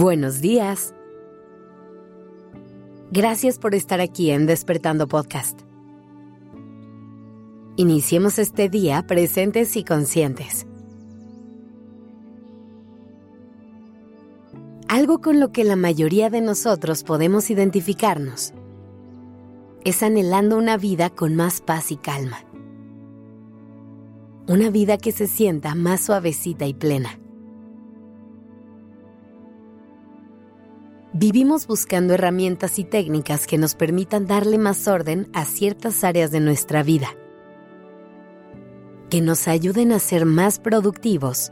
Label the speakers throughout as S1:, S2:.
S1: Buenos días. Gracias por estar aquí en Despertando Podcast. Iniciemos este día presentes y conscientes. Algo con lo que la mayoría de nosotros podemos identificarnos es anhelando una vida con más paz y calma. Una vida que se sienta más suavecita y plena. Vivimos buscando herramientas y técnicas que nos permitan darle más orden a ciertas áreas de nuestra vida, que nos ayuden a ser más productivos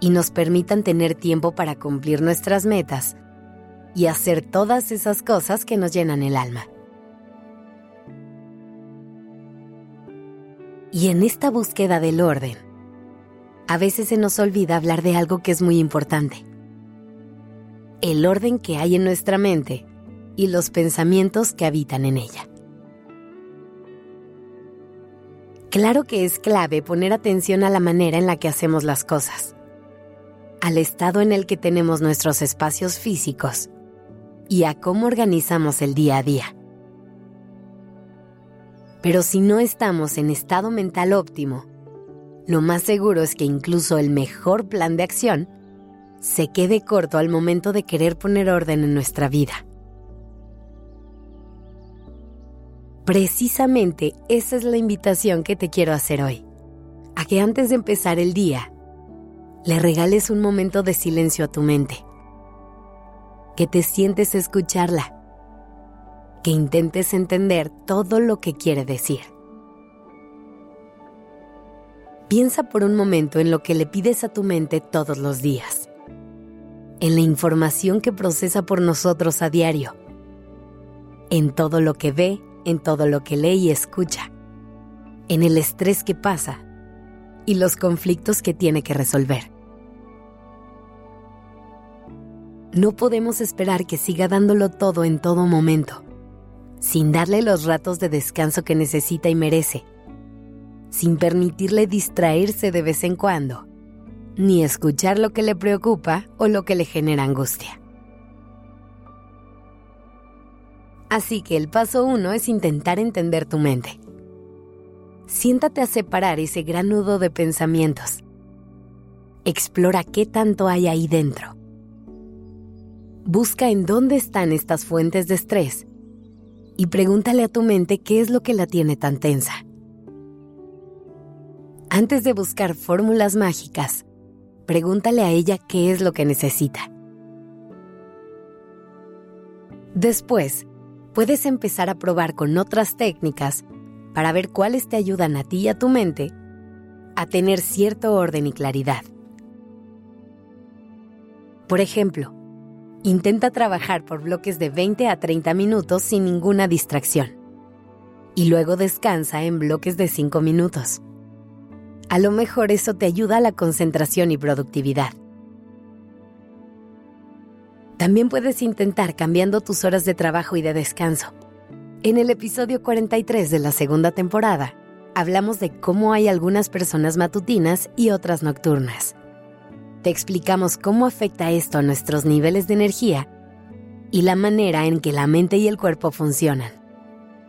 S1: y nos permitan tener tiempo para cumplir nuestras metas y hacer todas esas cosas que nos llenan el alma. Y en esta búsqueda del orden, a veces se nos olvida hablar de algo que es muy importante el orden que hay en nuestra mente y los pensamientos que habitan en ella. Claro que es clave poner atención a la manera en la que hacemos las cosas, al estado en el que tenemos nuestros espacios físicos y a cómo organizamos el día a día. Pero si no estamos en estado mental óptimo, lo más seguro es que incluso el mejor plan de acción se quede corto al momento de querer poner orden en nuestra vida. Precisamente esa es la invitación que te quiero hacer hoy, a que antes de empezar el día, le regales un momento de silencio a tu mente, que te sientes a escucharla, que intentes entender todo lo que quiere decir. Piensa por un momento en lo que le pides a tu mente todos los días en la información que procesa por nosotros a diario, en todo lo que ve, en todo lo que lee y escucha, en el estrés que pasa y los conflictos que tiene que resolver. No podemos esperar que siga dándolo todo en todo momento, sin darle los ratos de descanso que necesita y merece, sin permitirle distraerse de vez en cuando ni escuchar lo que le preocupa o lo que le genera angustia. Así que el paso uno es intentar entender tu mente. Siéntate a separar ese gran nudo de pensamientos. Explora qué tanto hay ahí dentro. Busca en dónde están estas fuentes de estrés y pregúntale a tu mente qué es lo que la tiene tan tensa. Antes de buscar fórmulas mágicas, pregúntale a ella qué es lo que necesita. Después, puedes empezar a probar con otras técnicas para ver cuáles te ayudan a ti y a tu mente a tener cierto orden y claridad. Por ejemplo, intenta trabajar por bloques de 20 a 30 minutos sin ninguna distracción y luego descansa en bloques de 5 minutos. A lo mejor eso te ayuda a la concentración y productividad. También puedes intentar cambiando tus horas de trabajo y de descanso. En el episodio 43 de la segunda temporada, hablamos de cómo hay algunas personas matutinas y otras nocturnas. Te explicamos cómo afecta esto a nuestros niveles de energía y la manera en que la mente y el cuerpo funcionan.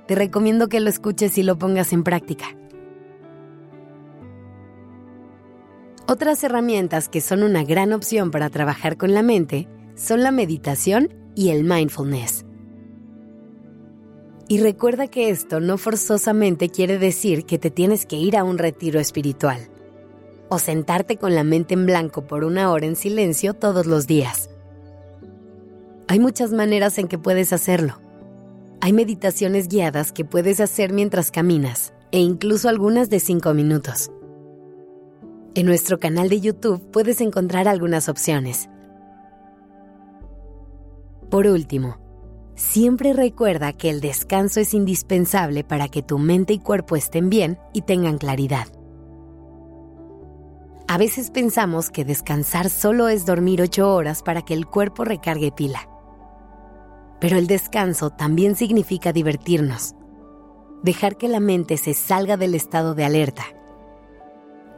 S1: Te recomiendo que lo escuches y lo pongas en práctica. Otras herramientas que son una gran opción para trabajar con la mente son la meditación y el mindfulness. Y recuerda que esto no forzosamente quiere decir que te tienes que ir a un retiro espiritual o sentarte con la mente en blanco por una hora en silencio todos los días. Hay muchas maneras en que puedes hacerlo. Hay meditaciones guiadas que puedes hacer mientras caminas e incluso algunas de 5 minutos. En nuestro canal de YouTube puedes encontrar algunas opciones. Por último, siempre recuerda que el descanso es indispensable para que tu mente y cuerpo estén bien y tengan claridad. A veces pensamos que descansar solo es dormir ocho horas para que el cuerpo recargue pila. Pero el descanso también significa divertirnos, dejar que la mente se salga del estado de alerta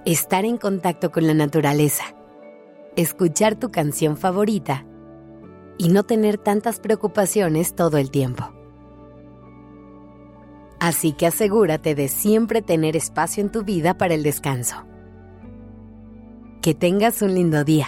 S1: estar en contacto con la naturaleza, escuchar tu canción favorita y no tener tantas preocupaciones todo el tiempo. Así que asegúrate de siempre tener espacio en tu vida para el descanso. Que tengas un lindo día.